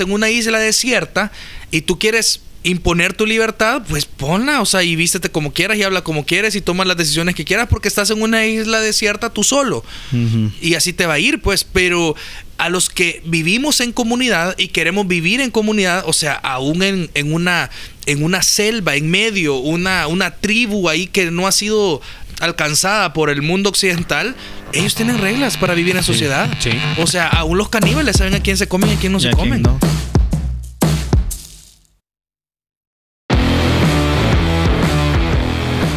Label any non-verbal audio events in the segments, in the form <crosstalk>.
en una isla desierta y tú quieres imponer tu libertad, pues ponla, o sea, y vístete como quieras y habla como quieres y toma las decisiones que quieras porque estás en una isla desierta tú solo. Y así te va a ir, pues, pero a los que vivimos en comunidad y queremos vivir en comunidad, o sea, aún en, en una, en una selva, en medio, una, una tribu ahí que no ha sido alcanzada por el mundo occidental, ellos tienen reglas para vivir en sociedad. sí. O sea, aún los caníbales saben a quién se comen y a quién no Y se comen. no.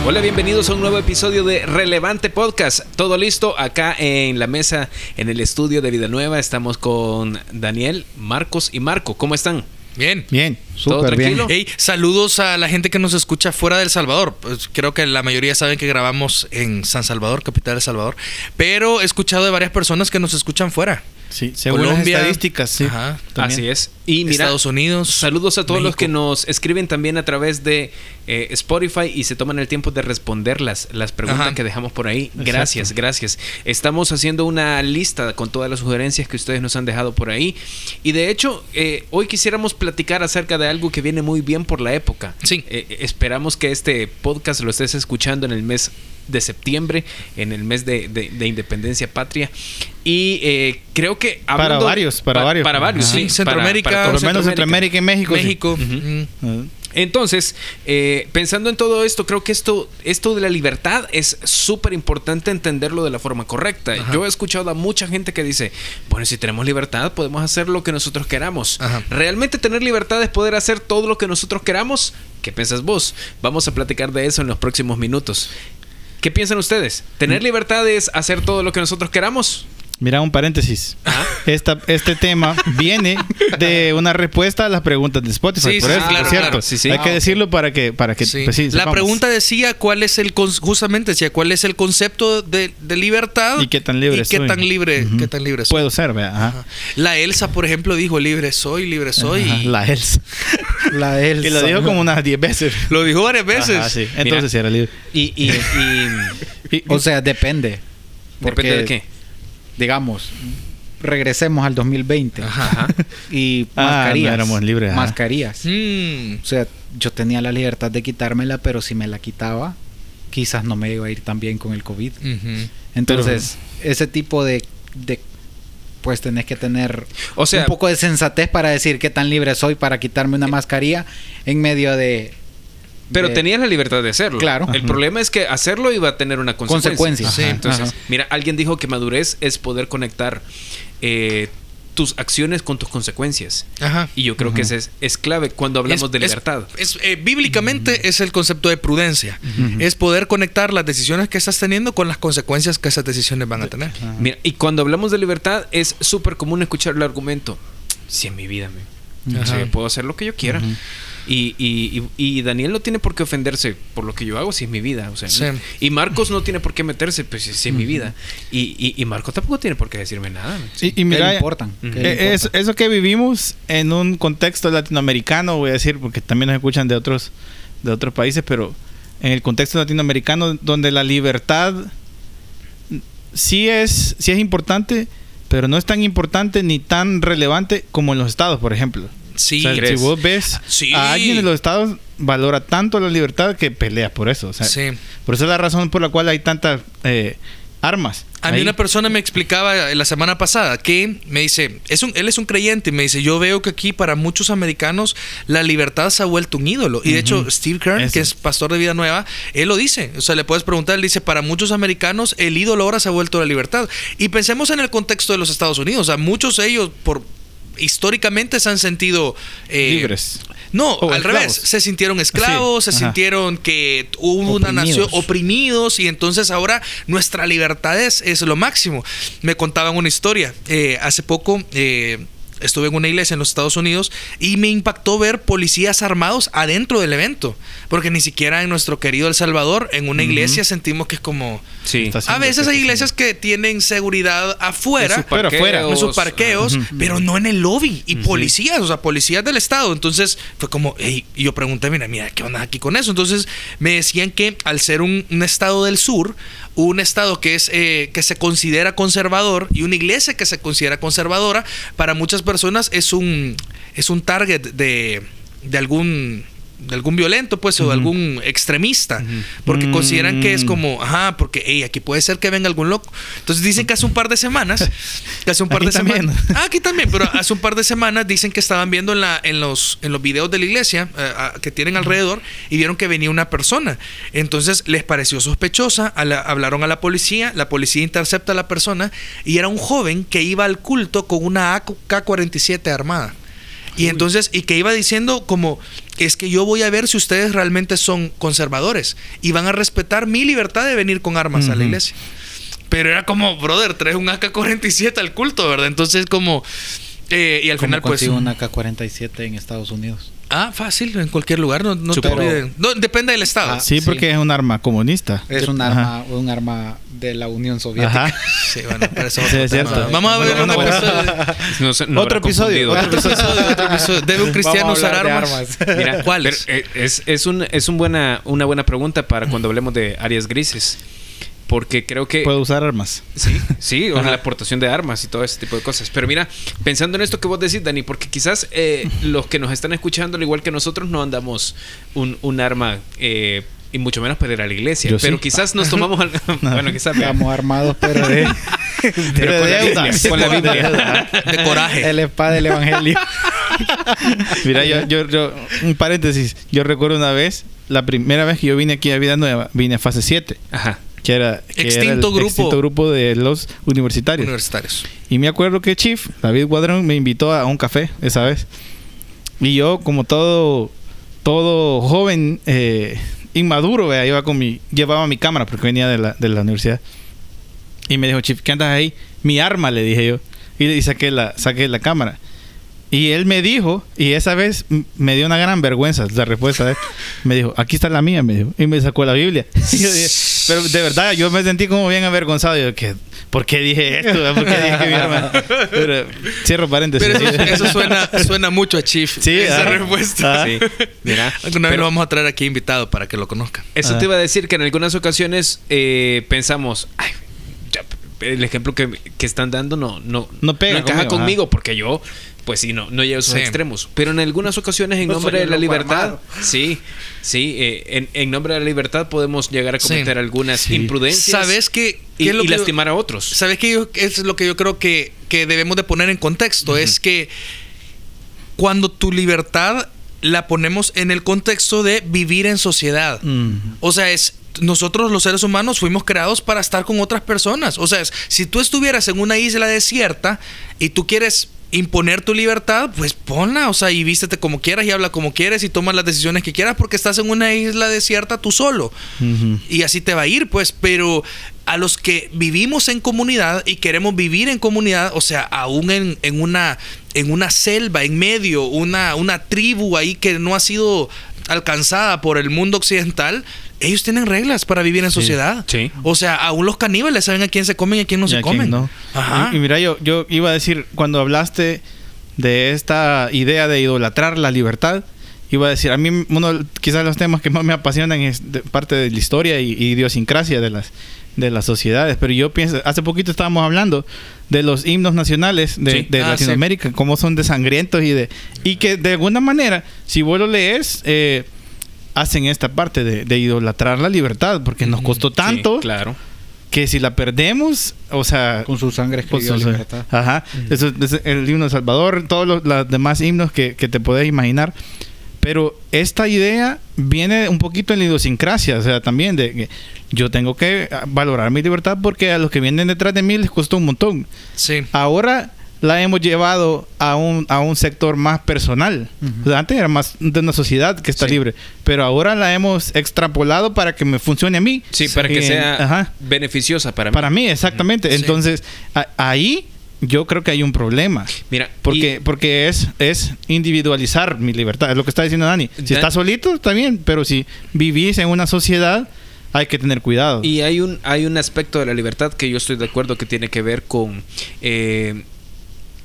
Hola, bienvenidos a un nuevo episodio de Relevante Podcast. Todo listo acá en la mesa, en el estudio de Vida Nueva. Estamos con Daniel, Marcos y Marco. ¿Cómo están? Bien. Bien, ¿Todo súper bien. tranquilo? Hey, saludos a la gente que nos escucha fuera del Salvador. Pues creo que la mayoría saben que grabamos en San Salvador, capital de El Salvador. Pero he escuchado de varias personas que nos escuchan fuera. Sí, según Colombia. las estadísticas, sí. Ajá. Así es. Y mira, Estados Unidos. saludos a todos los que nos escriben también a través de eh, Spotify y se toman el tiempo de responder las, las preguntas Ajá. que dejamos por ahí. Exacto. Gracias, gracias. Estamos haciendo una lista con todas las sugerencias que ustedes nos han dejado por ahí. Y de hecho, eh, hoy quisiéramos platicar acerca de algo que viene muy bien por la época. Sí. Eh, esperamos que este podcast lo estés escuchando en el mes de septiembre, en el mes de, de- de Independencia Patria. Y eh, creo que... Para varios, para pa- varios. Para varios. Sí, Centroamérica, Por lo menos Centroamérica y México. Mm. Entonces, eh, pensando en todo esto, creo que esto, esto de la libertad es súper importante entenderlo de la forma correcta. Ajá. Yo he escuchado a mucha gente que dice, bueno, si tenemos libertad, podemos hacer lo que nosotros queramos. Ajá. ¿Realmente tener libertad es poder hacer todo lo que nosotros queramos? ¿Qué piensas vos? Vamos a platicar de eso en los próximos minutos. ¿Qué piensan ustedes? ¿Tener libertad es hacer todo lo que nosotros queramos? Mira, un paréntesis. Esta, este tema viene de una respuesta a las preguntas de Spotify. Sí, por sí, eso, claro, por cierto. claro. Sí, sí. Hay Ah, que ok. decirlo para que, para que Sí. pues, sí, la sepamos. pregunta decía cuál es el justamente decía cuál es el concepto de, de libertad ¿Y qué tan libre y qué tan libre qué tan libre soy. Puedo ser, vea. Ajá. Ajá. La Elsa, por ejemplo, dijo libre soy, libre soy y La Elsa. <laughs> La Elsa. <laughs> Y lo dijo como unas 10 veces. <laughs> lo dijo varias veces. Ajá. Mira. Entonces sí era libre. Y, y- y- Y- O sea, depende. Porque, ¿Depende de qué? Digamos, regresemos al 2020. Ajá. <laughs> Y Ah, mascarillas. no éramos libres, ajá. Mascarillas. Mm. O sea, yo tenía la libertad de quitármela, pero si me la quitaba, quizás no me iba a ir tan bien con el COVID. Entonces, ese tipo de, de pues tenés que tener O sea- un poco de sensatez para decir qué tan libre soy para quitarme una mascarilla en medio de Pero de- tenías la libertad de hacerlo. Claro. El Ajá. problema es que hacerlo iba a tener una consecuencia. Consecuencias. Sí, entonces, Ajá. mira, alguien dijo que madurez es poder conectar eh, tus acciones con tus consecuencias. Ajá. Y yo creo que ese es, es clave cuando hablamos Es- de libertad. es, eh, bíblicamente es el concepto de prudencia. Es poder conectar las decisiones que estás teniendo con las consecuencias que esas decisiones van a tener. Mira, y cuando hablamos de libertad es súper común escuchar el argumento, si en mi vida me... O sea, puedo hacer lo que yo quiera. Y, y- y- y Daniel no tiene por qué ofenderse por lo que yo hago si es mi vida. O sea, Sí. Y Marcos no tiene por qué meterse pues, si es mi vida. Y, y, y Marco tampoco tiene por qué decirme nada. Y, y ¿Qué mira, le importan? Ujú. ¿Qué le Eh, es- eso que vivimos en un contexto latinoamericano, voy a decir, porque también nos escuchan de otros, de otros países, pero en el contexto latinoamericano, donde la libertad sí es, sí es importante, pero no es tan importante ni tan relevante como en los estados, por ejemplo. Sí. O sea, si vos ves Sí. a alguien en los estados, valora tanto la libertad que pelea por eso. O sea, Sí. Por eso es la razón por la cual hay tantas eh, armas. A mí ahí. una persona me explicaba la semana pasada que me dice, es un, él es un creyente y me dice, yo veo que aquí para muchos americanos la libertad se ha vuelto un ídolo. Y de hecho, Steve Kern, Eso. que es pastor de Vida Nueva, él lo dice. O sea, le puedes preguntar, él dice, para muchos americanos el ídolo ahora se ha vuelto la libertad. Y pensemos en el contexto de los Estados Unidos. O sea, muchos de ellos, por históricamente se han sentido eh, libres. No, al esclavos. revés. Se sintieron esclavos, Sí, se ajá. sintieron que hubo una nación oprimidos y entonces ahora nuestra libertad es, es lo máximo. Me contaban una historia. Eh, hace poco eh, estuve en una iglesia en los Estados Unidos y me impactó ver policías armados adentro del evento. Porque ni siquiera en nuestro querido El Salvador, en una iglesia, sentimos que es como... Sí. A veces hay iglesias que tienen seguridad afuera, En sus afuera. parqueos. en sus parqueos, Ujú. pero no en el lobby. Y policías, o sea, policías del Estado. Entonces fue como, "Ey", y yo pregunté, mira, mira, ¿qué onda aquí con eso? Entonces me decían que al ser un, un Estado del sur, un Estado que, es, eh, que se considera conservador y una iglesia que se considera conservadora, para muchas personas es un, es un target de, de algún de algún violento, pues, o de algún extremista, porque consideran que es Mm. como, ajá, porque hey, aquí puede ser que venga algún loco. Entonces dicen que hace un par de semanas, <laughs> que hace un par Aquí de semanas, ah, aquí también, pero hace un par de semanas dicen que estaban viendo en la, en los, en los videos de la iglesia eh, que tienen alrededor y vieron que venía una persona. Entonces les pareció sospechosa, a la- hablaron a la policía, la policía intercepta a la persona y era un joven que iba al culto con una AK-47 armada. Y entonces, y que iba diciendo como, es que yo voy a ver si ustedes realmente son conservadores y van a respetar mi libertad de venir con armas a la iglesia. Pero era como, brother, traes un AK-47 al culto, ¿verdad? Entonces como, eh, y al ¿Cómo final pues... una K-47 en Estados Unidos? Ah, fácil, en cualquier lugar, no, no te. No, depende del estado. Ah, Sí, sí. porque es un arma comunista. Es un Ajá. arma, un arma de la Unión Soviética. Ajá. <laughs> Sí, bueno, pero eso Sí, otro es tema. cierto. Vamos a ver Bueno, un bueno, episodio. <laughs> No sé, no Otro episodio. Otro episodio, otro episodio. ¿Debe un cristiano usar armas? armas. <laughs> Mira, ¿Cuáles? pero, eh, es, es, un, es un buena, una buena pregunta para cuando hablemos de áreas grises. Porque creo que... Puedo usar armas. Sí, sí, o la aportación de armas y todo ese tipo de cosas. Pero mira, pensando en esto que vos decís, Dani, porque quizás eh, los que nos están escuchando, al igual que nosotros, no andamos un, un arma eh, y mucho menos para ir a la iglesia. Yo pero sí. quizás nos tomamos... al- <laughs> bueno, quizás... Estamos armados, pero de, <laughs> Pero con la deuda. Biblia, con la Biblia. De coraje. el espada del evangelio. <laughs> Mira, yo, yo, yo, un paréntesis. Yo recuerdo una vez, la primera vez que yo vine aquí a Vida Nueva, vine a fase 7, Ajá. Que era, que era Extinto el grupo. extinto grupo de los universitarios. Universitarios. Y me acuerdo que Chief, David Guadrón, me invitó a un café esa vez. Y yo, como todo, todo joven eh, inmaduro, vea, iba con mi, llevaba mi cámara porque venía de la, de la universidad. Y me dijo, Chief, ¿qué andas ahí? Mi arma, le dije yo. Y, y saqué, la, saqué la cámara. Y él me dijo, y esa vez me dio una gran vergüenza la respuesta de él. Me dijo, aquí está la mía, me dijo. Y me sacó la Biblia. <laughs> Y yo dije, pero de verdad, yo me sentí como bien avergonzado. Yo, ¿qué? ¿por qué dije esto? ¿Por qué dije que mi arma? Pero, cierro paréntesis. Pero eso, eso suena, suena mucho a Chief. Sí, esa ah, respuesta. ah. Sí. Mira. Alguna vez pero- lo vamos a traer aquí invitado para que lo conozcan. Eso Ah. te iba a decir que en algunas ocasiones eh, pensamos, "Ay, ya, el ejemplo que, que están dando no, no, No pega encaja conmigo, conmigo, porque yo, pues sí, no, no llego a esos Sí. extremos. Pero en algunas ocasiones, en No nombre de la libertad, armado. sí, sí, eh, en, en nombre de la libertad podemos llegar a Sí. cometer algunas Sí. imprudencias ¿Sabes qué? y, qué es lo y que yo- lastimar a otros. ¿Sabes qué? Yo- Es lo que yo creo que, que debemos de poner en contexto. Es que cuando tu libertad la ponemos en el contexto de vivir en sociedad. O sea, es nosotros los seres humanos fuimos creados para estar con otras personas. O sea, si tú estuvieras en una isla desierta y tú quieres imponer tu libertad, pues ponla, o sea, y vístete como quieras y habla como quieres y toma las decisiones que quieras porque estás en una isla desierta tú solo. Y así te va a ir, pues, pero a los que vivimos en comunidad y queremos vivir en comunidad, o sea, aún en, en una, en una selva, en medio, una, una tribu ahí que no ha sido alcanzada por el mundo occidental, ellos tienen reglas para vivir en Sí, sociedad. sí. O sea, aún los caníbales saben a quién se comen y a quién no Y se a quién comen. no. Ajá. Y, y mira, yo, yo iba a decir, cuando hablaste de esta idea de idolatrar la libertad, iba a decir, a mí uno quizás los temas que más me apasionan es de- parte de la historia y, y idiosincrasia de las de las sociedades, pero yo pienso, hace poquito estábamos hablando de los himnos nacionales de, Sí. de Ah, Latinoamérica, cómo son de sangrientos y de y que de alguna manera, si vos lo lees, eh, hacen esta parte de, de idolatrar la libertad, porque nos costó Sí, tanto claro. que si la perdemos, o sea, Con su sangre pues, escribió o sea, libertad. Ajá. Eso es el himno de Salvador, todos los, los demás himnos que, que te podés imaginar. Pero esta idea viene un poquito en la idiosincrasia, o sea, también de que yo tengo que valorar mi libertad porque a los que vienen detrás de mí les costó un montón. Sí. Ahora la hemos llevado a un, a un sector más personal. O sea, antes era más de una sociedad que está Sí. libre, pero ahora la hemos extrapolado para que me funcione a mí. Sí, para que sea ajá. beneficiosa para mí. Para mí, exactamente. Entonces, ahí yo creo que hay un problema. Mira, Porque, porque es, es individualizar mi libertad. Es lo que está diciendo Dani. Si Dan- estás solito, está bien. Pero si vivís en una sociedad, hay que tener cuidado. Y hay un, hay un aspecto de la libertad que yo estoy de acuerdo que tiene que ver con eh,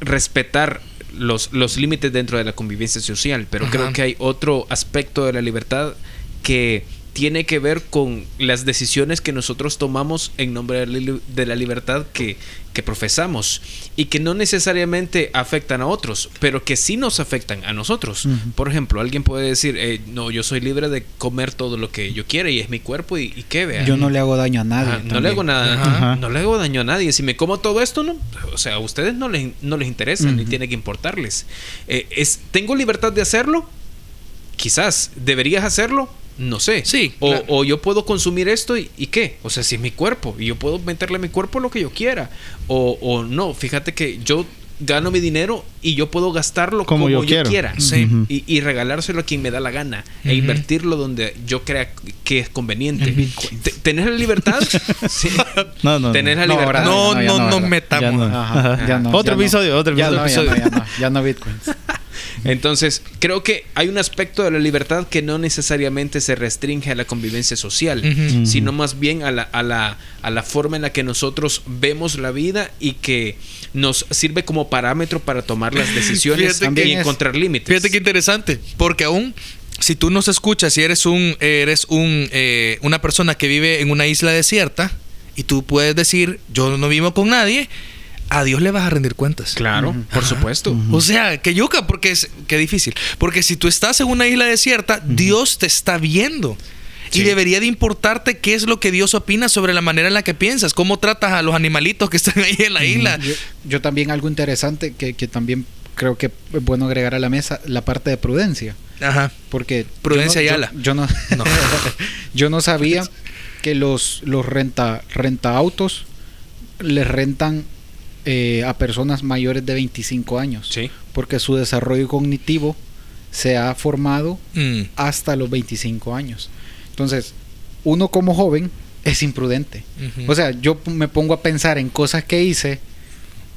respetar los, los límites dentro de la convivencia social, pero Ajá. creo que hay otro aspecto de la libertad que tiene que ver con las decisiones que nosotros tomamos en nombre de la libertad que, que profesamos y que no necesariamente afectan a otros, pero que sí nos afectan a nosotros. Por ejemplo, alguien puede decir, eh, no, yo soy libre de comer todo lo que yo quiera y es mi cuerpo y, y qué vea. Yo no le hago daño a nadie. Ajá, no le hago nada, Ajá. no le hago daño a nadie. Si me como todo esto, no, o sea, a ustedes no les, no les interesa ni tiene que importarles. Eh, es, ¿Tengo libertad de hacerlo? Quizás. ¿Deberías hacerlo? No sé. Sí, O, claro. o yo puedo consumir esto y, y qué. O sea, si es mi cuerpo y yo puedo meterle a mi cuerpo lo que yo quiera. O, o no, fíjate que yo gano mi dinero y yo puedo gastarlo como, Como yo quiera. Sí. Y, y regalárselo a quien me da la gana. E invertirlo donde yo crea que es conveniente. ¿Tenés la libertad? <laughs> sí. No, no. Tenés la No, libertad. No, no, no, no, nos ¿verdad? metamos. Ya no. Ajá, Ajá. ya no, Otro episodio, otro Ya no, episodio. ya no, ya no, ya no bitcoins. Entonces, creo que hay un aspecto de la libertad que no necesariamente se restringe a la convivencia social, sino más bien a la, a, la, a la forma en la que nosotros vemos la vida y que nos sirve como parámetro para tomar las <laughs> decisiones y encontrar límites. Fíjate qué interesante, porque aún si tú nos escuchas y eres un eres un eh, una persona que vive en una isla desierta y tú puedes decir yo no vivo con nadie, a Dios le vas a rendir cuentas. Claro, por supuesto. O sea, que yuca, porque es que difícil. Porque si tú estás en una isla desierta, Dios te está viendo. Sí. Y debería de importarte qué es lo que Dios opina sobre la manera en la que piensas, cómo tratas a los animalitos que están ahí en la isla. Yo, yo también algo interesante que, que también creo que es bueno agregar a la mesa, la parte de prudencia. Ajá. Porque Prudencia yo no, Ayala. Yo, yo no, No. <laughs> yo no sabía que los, los renta, renta autos les rentan eh, a personas mayores de 25 años. Sí. Porque su desarrollo cognitivo se ha formado Mm. hasta los 25 años. Entonces, uno como joven es imprudente. O sea, yo me pongo a pensar en cosas que hice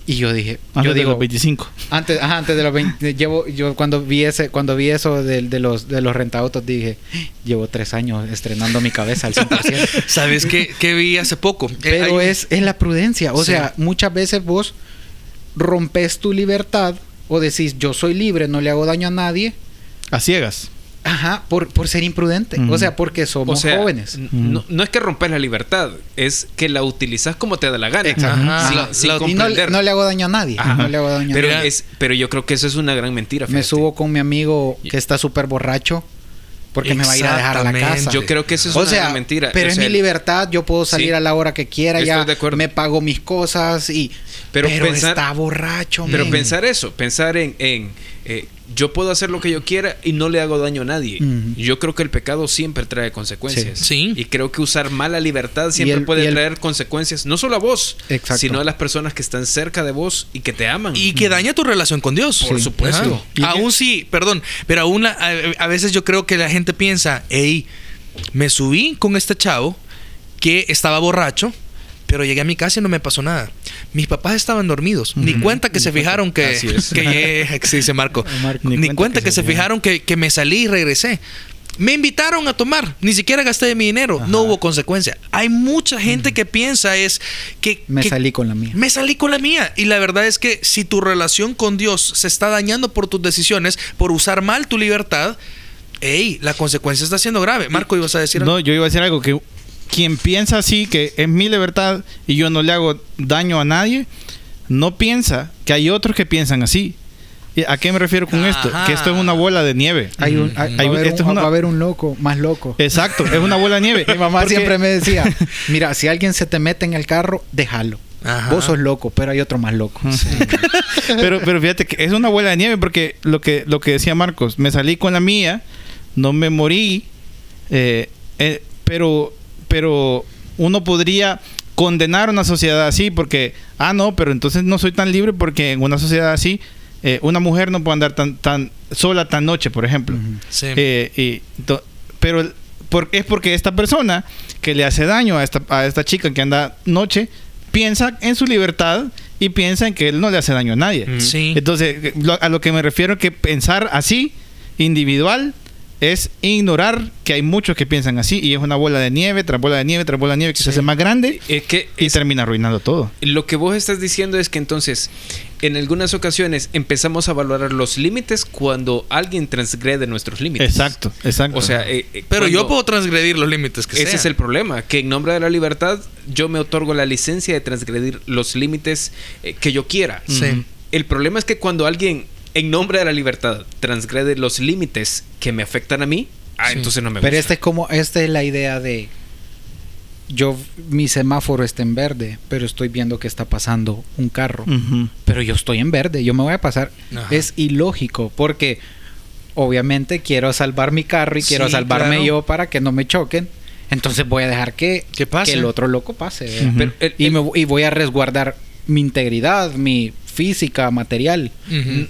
y yo dije, Antes yo de digo, los 25. antes, ajá, antes de los 20, llevo, yo cuando vi ese, cuando vi eso de, de los de los rentaautos dije, llevo tres años estrenando mi cabeza al 100%. <laughs> ¿Sabes qué, qué vi hace poco? Eh, Pero hay- es, es la prudencia. O Sí. sea, muchas veces vos rompes tu libertad o decís, yo soy libre, no le hago daño a nadie. A ciegas. Ajá, por, por ser imprudente. O sea, porque O somos sea, jóvenes. no, no es que rompes la libertad, es que la utilizas como te da la gana. Exacto. Ajá. Sin- La- sin la- Y no, le- comprender. no le hago daño a nadie. Ajá. No le hago daño a pero, nadie. es, pero yo creo que eso es una gran mentira. Me subo con mi amigo que está súper borracho porque me va a ir a dejar a la casa. Yo creo que eso es o una sea, gran mentira. pero O es mi libertad, yo puedo salir Sí. a la hora que quiera, Estoy ya de acuerdo. me pago mis cosas y Pero pero, pensar- está borracho. Pero pensar eso, pensar en, en, eh, yo puedo hacer lo que yo quiera y no le hago daño a nadie. Yo creo que el pecado siempre trae consecuencias. Sí. Sí. Y creo que usar mala libertad siempre el- puede el- traer consecuencias, no só a vos, Exacto. sino a las personas que están cerca de vos y que te aman. Y que daña tu relación con Dios. Por supuesto. Aún sí, perdón, pero aún la- a, a veces yo creo que la gente piensa, hey, me subí con este chavo que estaba borracho, pero llegué a mi casa y no me pasó nada. Mis papás estaban dormidos. Ni cuenta que se fijaron que... Así es. que <laughs> <laughs> sí, dice Marco. Marco. Ni, cuenta, que, se fijaron que, que me salí y regresé. Me invitaron a tomar, ni siquiera gasté de mi dinero, no hubo consecuencia. Hay mucha gente que piensa es que... me que- salí con la mía. me salí con la mía. Y la verdad es que si tu relación con Dios se está dañando por tus decisiones, por usar mal tu libertad, ey, la consecuencia está siendo grave. Marco, ibas a decir algo? No, yo iba a decir algo que quien piensa así, que es mi libertad y yo no le hago daño a nadie, no piensa que hay otros que piensan así. ¿Y ¿A qué me refiero con esto? Que esto es una bola de nieve. Hay un, hay- Hay- va, a haber esto un, es una- va a haber un loco, más loco. Exacto, es una bola de nieve. <laughs> Mi mamá Porque- siempre me decía, <laughs> mira, si alguien se te mete en el carro, déjalo. Ajá. Vos sos loco, pero hay otro más loco. <laughs> pero, pero fíjate que es una bola de nieve porque lo que, lo que decía Marcos, me salí con la mía, no me morí, eh, eh, pero, pero uno podría condenar una sociedad así porque, ah, no, pero entonces no soy tan libre porque en una sociedad así, eh, una mujer no puede andar tan, tan sola tan noche, por ejemplo. Sí. Eh, y to- pero por- es porque esta persona que le hace daño a esta, a esta chica que anda noche piensa en su libertad y piensa en que él no le hace daño a nadie. Sí. Entonces, lo- a lo que me refiero es que pensar así, individual, es ignorar que hay muchos que piensan así y es una bola de nieve tras bola de nieve tras bola de nieve que se hace más grande Es que y es- termina arruinando todo. lo que vos estás diciendo es que entonces, en algunas ocasiones empezamos a valorar los límites cuando alguien transgrede nuestros límites. Exacto, exacto. O sea, eh, eh, Pero yo puedo transgredir los límites que Ese sean. es el problema, que en nombre de la libertad yo me otorgo la licencia de transgredir los límites eh, que yo quiera. Sí. El problema es que cuando alguien en nombre de la libertad transgrede los límites que me afectan a mí, ah, Sí. entonces no me Pero gusta. este es como, esta es la idea de yo, mi semáforo está en verde, pero estoy viendo que está pasando un carro. Pero yo estoy en verde, yo me voy a pasar. Ajá. Es ilógico, porque obviamente quiero salvar mi carro y quiero salvarme claro. yo para que no me choquen. Entonces voy a dejar que, Que pase. el otro loco pase. Pero el- y, me, y voy a resguardar mi integridad, mi física, material.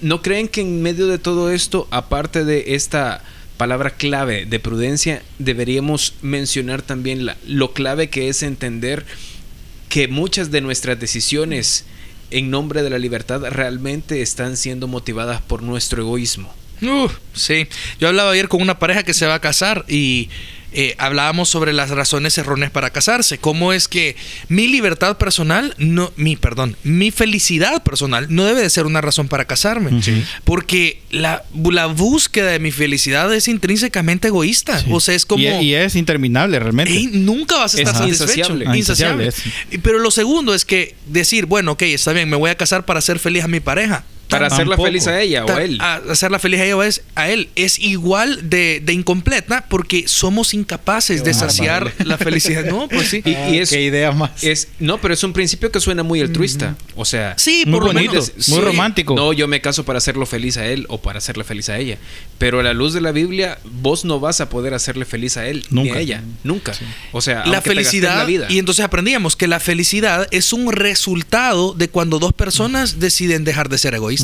¿No creen que en medio de todo esto, aparte de esta palabra clave de prudencia, deberíamos mencionar también la- lo clave que es entender que muchas de nuestras decisiones en nombre de la libertad realmente están siendo motivadas por nuestro egoísmo? Uh, sí, yo hablaba ayer con una pareja que se va a casar y eh, hablábamos sobre las razones erróneas para casarse. Cómo es que mi libertad personal, no, mi, perdón, mi felicidad personal no debe de ser una razón para casarme. Sí. Porque la, la búsqueda de mi felicidad es intrínsecamente egoísta. Sí. O sea, es como... Y, y es interminable realmente. Nunca vas a Es estar satisfecho. insaciable. Ah, Insaciable. insaciable, Y- Pero lo segundo es que decir, bueno, ok, está bien, me voy a casar para hacer feliz a mi pareja. Para hacerla Tampoco. feliz a ella o a él. A hacerla feliz a ella o es- a él. Es igual de, de incompleta porque somos incapaces Qué de saciar la felicidad. No, pues sí. <laughs> Y- y es- qué idea más. Es, no, pero es un principio que suena muy altruista. O sea, Sí, Muy por lo bonito, menos. muy sí. romántico. No, yo me caso para hacerlo feliz a él o para hacerle feliz a ella. Pero a la luz de la Biblia, vos no vas a poder hacerle feliz a él ni Nunca. a ella. Nunca. O sea, La felicidad, la vida. y entonces aprendíamos que la felicidad es un resultado de cuando dos personas deciden dejar de ser egoístas.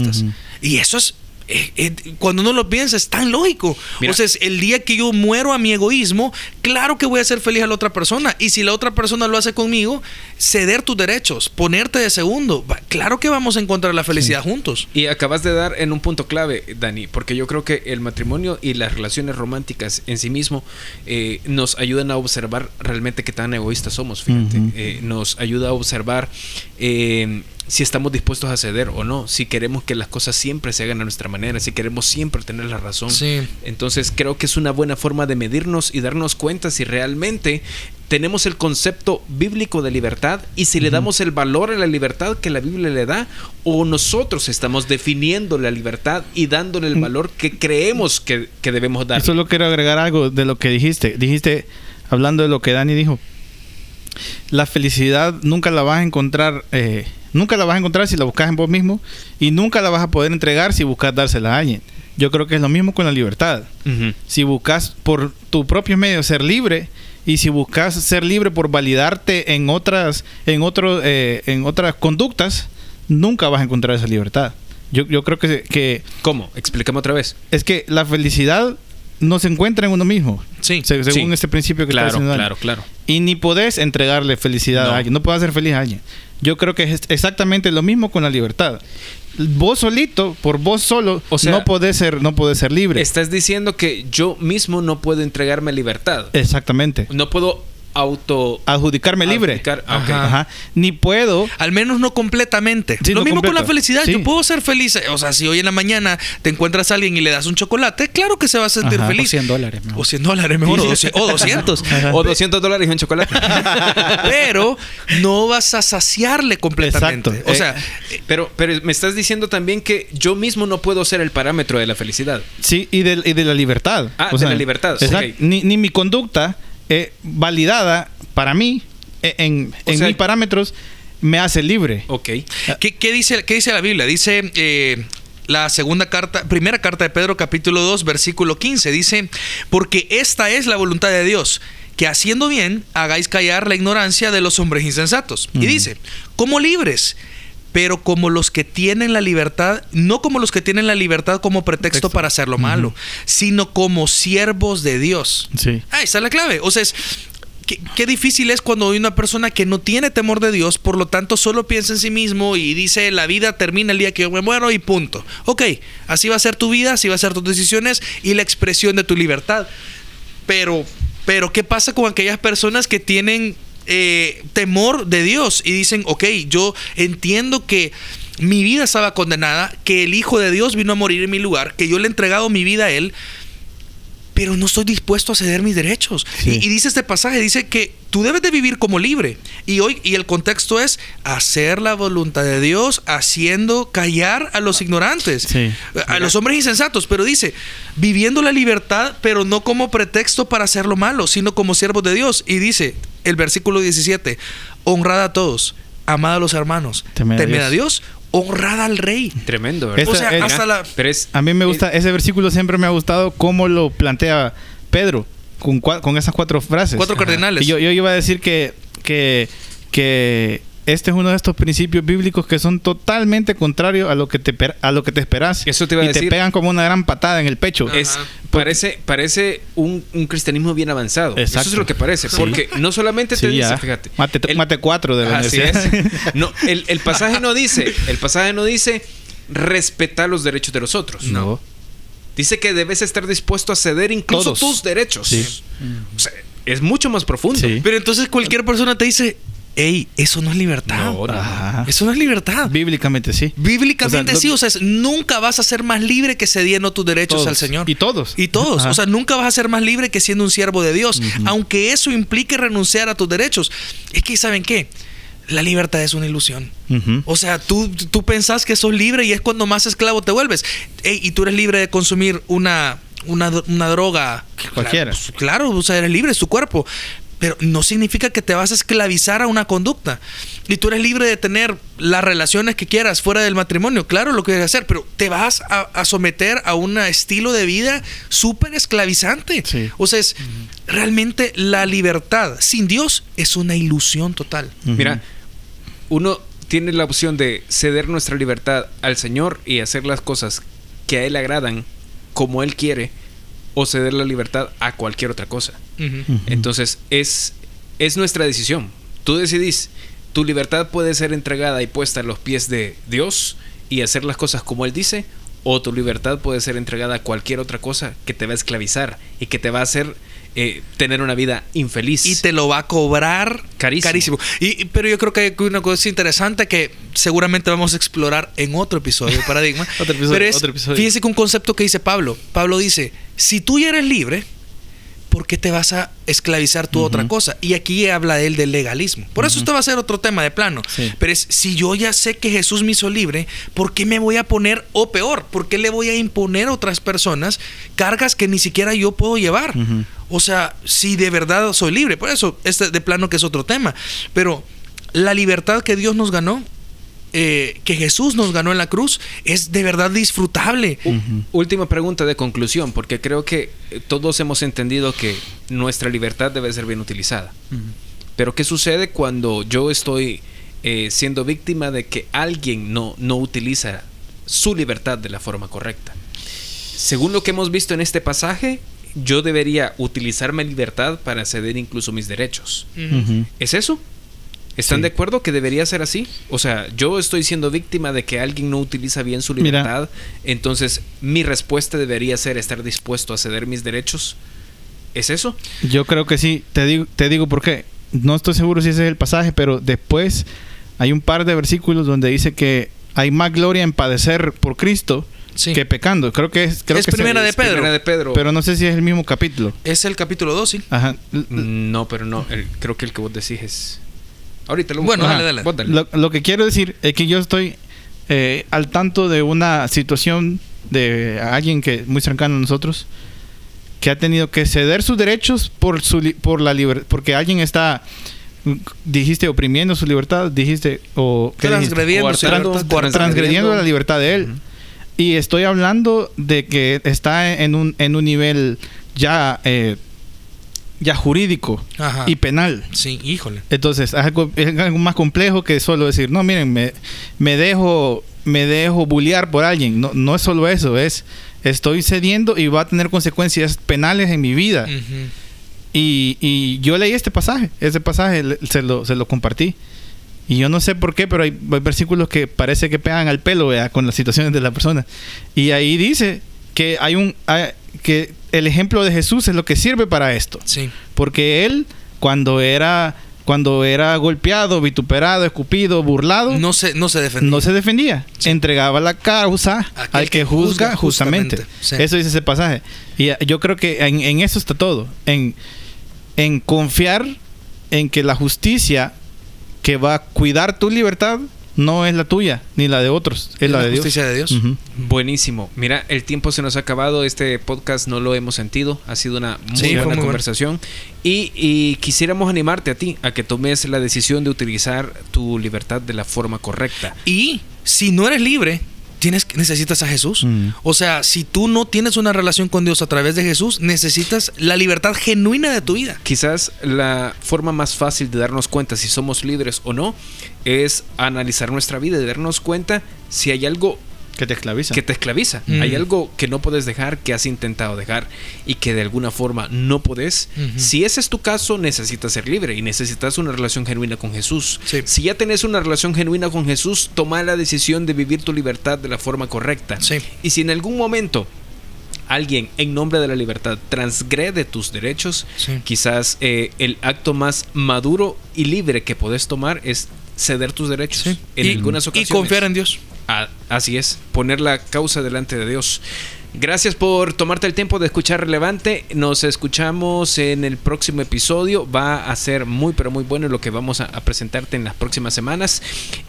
Y eso es, eh, eh, cuando uno lo piensa, es tan lógico. Mira. o sea, es el día que yo muero a mi egoísmo, claro que voy a hacer feliz a la otra persona. Y si la otra persona lo hace conmigo, ceder tus derechos, ponerte de segundo, claro que vamos a encontrar la felicidad juntos. Y acabas de dar en un punto clave, Dani, porque yo creo que el matrimonio y las relaciones románticas en sí mismo eh, nos ayudan a observar realmente qué tan egoístas somos, fíjate. Nos ayuda a observar si estamos dispuestos a ceder o no, si queremos que las cosas siempre se hagan a nuestra manera, si queremos siempre tener la razón. Sí. Entonces creo que es una buena forma de medirnos y darnos cuenta si realmente tenemos el concepto bíblico de libertad y si le damos el valor a la libertad que la Biblia le da o nosotros estamos definiendo la libertad y dándole el valor que creemos que, que debemos dar. Solo quiero agregar algo de lo que dijiste. Dijiste, hablando de lo que Dani dijo, la felicidad nunca la vas a encontrar, eh, nunca la vas a encontrar si la buscas en vos mismo y nunca la vas a poder entregar si buscas dársela a alguien. Yo creo que es lo mismo con la libertad. Si buscas por tu propio medio ser libre y si buscas ser libre por validarte en otras, en otro, eh, en otras conductas, nunca vas a encontrar esa libertad. Yo, yo creo que, que ¿Cómo? Explícame otra vez. es que la felicidad no se encuentra en uno mismo. Sí. Se- según Sí. este principio que está Claro, diciendo Dani. claro, claro. Y ni podés entregarle felicidad No. a alguien. No puedes hacer feliz a alguien. Yo creo que es exactamente lo mismo con la libertad. Vos solito, por vos solo, O sea, no podés ser, no podés ser libre. Estás diciendo que yo mismo no puedo entregarme libertad. Exactamente. No puedo auto... Adjudicarme libre. Adjudicar- ah. Ajá. Ni puedo. Al menos no completamente. Sí, lo no mismo con la felicidad. Sí. Yo puedo ser feliz. O sea, si hoy en la mañana te encuentras a alguien y le das un chocolate, claro que se va a sentir Ajá. O feliz. 100 dólares. mejor. O 100 dólares mejor. O 200. o 200. <laughs> O 200 dólares en chocolate. <laughs> Pero no vas a saciarle completamente. Exacto. O sea, Pero, pero me estás diciendo también que yo mismo no puedo ser el parámetro de la felicidad. Sí, y de, y de la libertad. Ah, de la libertad. Ni, ni mi conducta eh, validada para mí, eh, en, en sea- mis parámetros, me hace libre. Ok. ¿qué, qué dice, qué dice la Biblia? Dice eh, la segunda carta, primera carta de Pedro, capítulo 2, versículo 15. Dice: Porque esta es la voluntad de Dios. Que haciendo bien hagáis callar la ignorancia de los hombres insensatos. Y dice, como libres, pero como los que tienen la libertad, no como los que tienen la libertad como pretexto Pretexto. para hacer lo malo, sino como siervos de Dios. Sí. Ah, esa es la clave. O sea, es, qué, qué difícil es cuando hay una persona que no tiene temor de Dios, por lo tanto solo piensa en sí mismo y dice la vida termina el día que yo me muero y punto. Ok, así va a ser tu vida, así va a ser tus decisiones y la expresión de tu libertad. Pero, pero ¿qué pasa con aquellas personas que tienen eh, temor de Dios. Y dicen, ok, yo entiendo que mi vida estaba condenada, que el Hijo de Dios vino a morir en mi lugar, que yo le he entregado mi vida a Él, pero no estoy dispuesto a ceder mis derechos. Sí. Y, y dice este pasaje, dice que tú debes de vivir como libre. Y hoy, y el contexto es hacer la voluntad de Dios, haciendo callar a los ignorantes, Sí. a los hombres insensatos. Pero dice, viviendo la libertad, pero no como pretexto para hacer lo malo, sino como siervos de Dios. Y dice el versículo 17, honrad a todos, amad a los hermanos, Temed temed, a a Dios. Dios, honrad al rey. Tremendo, ¿verdad? O sea, hasta la... Pero es, A mí me gusta, ese versículo siempre me ha gustado cómo lo plantea Pedro con, cua- con esas cuatro frases. Cuatro cardinales. Y yo, yo iba a decir que, que, que este es uno de estos principios bíblicos que son totalmente contrarios a lo que te, a lo que te esperas. Eso te iba a y decir. te pegan como una gran patada en el pecho. es parece parece un, un cristianismo bien avanzado. Eso es lo que parece. Sí. Porque no solamente te Sí, dice, ya. fíjate. Mate, el- mate cuatro de la Así universidad. es. <laughs> No, el, el pasaje no dice, el pasaje no dice respetar los derechos de los otros. No. Dice que debes estar dispuesto a ceder incluso Todos. tus derechos. Sí. O sea, es mucho más profundo. Sí. Pero entonces cualquier persona te dice, hey, eso no es libertad. No. Eso no es libertad. Bíblicamente sí. Bíblicamente O sea, lo- sí, o sea, es- nunca vas a ser más libre que cediendo tus derechos Todos. al Señor. Y todos. Y todos. Ajá. O sea, nunca vas a ser más libre que siendo un siervo de Dios. Aunque eso implique renunciar a tus derechos. Es que, ¿saben qué? La libertad es una ilusión. O sea, tú, tú pensás que sos libre y es cuando más esclavo te vuelves. Ey, y tú eres libre de consumir una, una, una droga. Cualquiera. Claro, pues, claro, o sea, eres libre, es tu cuerpo. Pero no significa que te vas a esclavizar a una conducta. Y tú eres libre de tener las relaciones que quieras fuera del matrimonio. Claro, lo que quieres hacer. Pero te vas a, a someter a un estilo de vida súper esclavizante. Sí. O sea, es realmente la libertad sin Dios es una ilusión total. Mira, uno tiene la opción de ceder nuestra libertad al Señor y hacer las cosas que a Él le agradan como Él quiere, o ceder la libertad a cualquier otra cosa. Entonces, es, es nuestra decisión. Tú decidís, tu libertad puede ser entregada y puesta a los pies de Dios y hacer las cosas como Él dice, o tu libertad puede ser entregada a cualquier otra cosa que te va a esclavizar y que te va a hacer eh, tener una vida infeliz. y te lo va a cobrar Carísimo. Y- pero yo creo que hay una cosa interesante que seguramente vamos a explorar en otro episodio de <laughs> Paradigma. Otro episodio, pero es, otro episodio. fíjense que un concepto que dice Pablo. Pablo dice, si tú ya eres libre, ¿por qué te vas a esclavizar tú a otra cosa? Y aquí habla él del legalismo. Por eso esto va a ser otro tema de plano. Sí. Pero es, si yo ya sé que Jesús me hizo libre, ¿por qué me voy a poner, o peor, por qué le voy a imponer a otras personas cargas que ni siquiera yo puedo llevar? O sea, si de verdad soy libre. Por eso, este de plano que es otro tema. Pero la libertad que Dios nos ganó, eh, que Jesús nos ganó en la cruz, es de verdad disfrutable. Última pregunta de conclusión, porque creo que eh, todos hemos entendido que nuestra libertad debe ser bien utilizada. Pero ¿qué sucede cuando yo estoy eh, siendo víctima de que alguien no, no utiliza su libertad de la forma correcta? Según lo que hemos visto en este pasaje, yo debería utilizar mi libertad para ceder incluso mis derechos. ¿Es eso? ¿Están Sí. de acuerdo que debería ser así? O sea, yo estoy siendo víctima de que alguien no utiliza bien su Mira. libertad, entonces mi respuesta debería ser estar dispuesto a ceder mis derechos. ¿Es eso? Yo creo que sí. Te digo, te digo por qué. No estoy seguro si ese es el pasaje, pero después hay un par de versículos donde dice que hay más gloria en padecer por Cristo Sí. que pecando. Creo que es, creo Es que primera de Es Pedro. Primera de Pedro. Pero no sé si es el mismo capítulo. Es el capítulo 2, sí. Ajá. L- No, pero no. el- creo que el que vos decís es... Ahorita lo Bueno, dale, dale. Lo, lo que quiero decir es que yo estoy eh, al tanto de una situación de alguien que muy cercano a nosotros que ha tenido que ceder sus derechos por su li- por la libertad porque alguien está mm, dijiste oprimiendo su libertad dijiste o transgrediendo la libertad de él. Y estoy hablando de que está en un en un nivel ya eh, ya jurídico Ajá. y penal Sí, híjole. entonces, es algo, es algo más complejo que solo decir, no, miren, me, me dejo me dejo bullear por alguien. No, no es solo eso, es estoy cediendo y va a tener consecuencias penales en mi vida. Ujú. Y, y yo leí este pasaje, ese pasaje le- se lo, se lo compartí. Y yo no sé por qué, pero hay, hay versículos que parece que pegan al pelo ¿vea? con las situaciones de la persona. Y ahí dice que hay un hay- que el ejemplo de Jesús es lo que sirve para esto. Sí. Porque él, cuando era, cuando era golpeado, vituperado, escupido, burlado, No se, no se defendía. no se defendía. Entregaba la causa Aquel al que, que juzga, juzga justamente. justamente. Sí. Eso dice ese pasaje. Y eh, yo creo que en, en eso está todo. En, en confiar en que la justicia que va a cuidar tu libertad no es la tuya ni la de otros, es, Es la, la de Dios. justicia de Dios. Buenísimo. Mira, el tiempo se nos ha acabado. Este podcast no lo hemos sentido. Ha sido una muy Sí, buena muy bueno. conversación. Y, y quisiéramos animarte a ti a que tomes la decisión de utilizar tu libertad de la forma correcta. Y si no eres libre, tienes, necesitas a Jesús. Mm. O sea, si tú no tienes una relación con Dios a través de Jesús, necesitas la libertad genuina de tu vida. Quizás la forma más fácil de darnos cuenta si somos libres o no es analizar nuestra vida y darnos cuenta si hay algo Que te esclaviza. que te esclaviza. Mm. Hay algo que no puedes dejar, que has intentado dejar y que de alguna forma no puedes. Ujú. Si ese es tu caso, necesitas ser libre y necesitas una relación genuina con Jesús. Sí. Si ya tenés una relación genuina con Jesús, toma la decisión de vivir tu libertad de la forma correcta. Sí. Y si en algún momento alguien en nombre de la libertad transgrede tus derechos, Sí. quizás eh, el acto más maduro y libre que podés tomar es ceder tus derechos Sí. en y, algunas y ocasiones. confiar en Dios. Así es, poner la causa delante de Dios. Gracias por tomarte el tiempo de escuchar Relevante. Nos escuchamos en el próximo episodio. Va a ser muy, pero muy bueno lo que vamos a, a presentarte en las próximas semanas.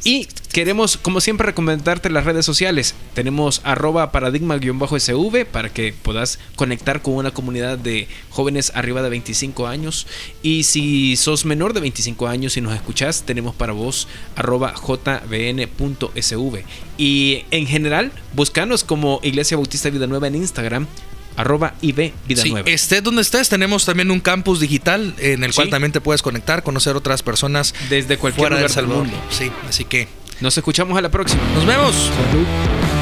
Y queremos, como siempre, recomendarte las redes sociales. Tenemos arroba paradigma-sv para que puedas conectar con una comunidad de jóvenes arriba de 25 años. Y si sos menor de 25 años y nos escuchás, tenemos para vos arroba jbn.sv. Y en general, buscanos como Iglesia Bautista Vida Nueva en Instagram, arroba IB Vida Sí, Nueva. estés donde estés, tenemos también un campus digital en el cual también te puedes conectar, conocer otras personas Desde cualquier fuera lugar del mundo. Sí, así que Nos escuchamos a la próxima. nos vemos. Salud.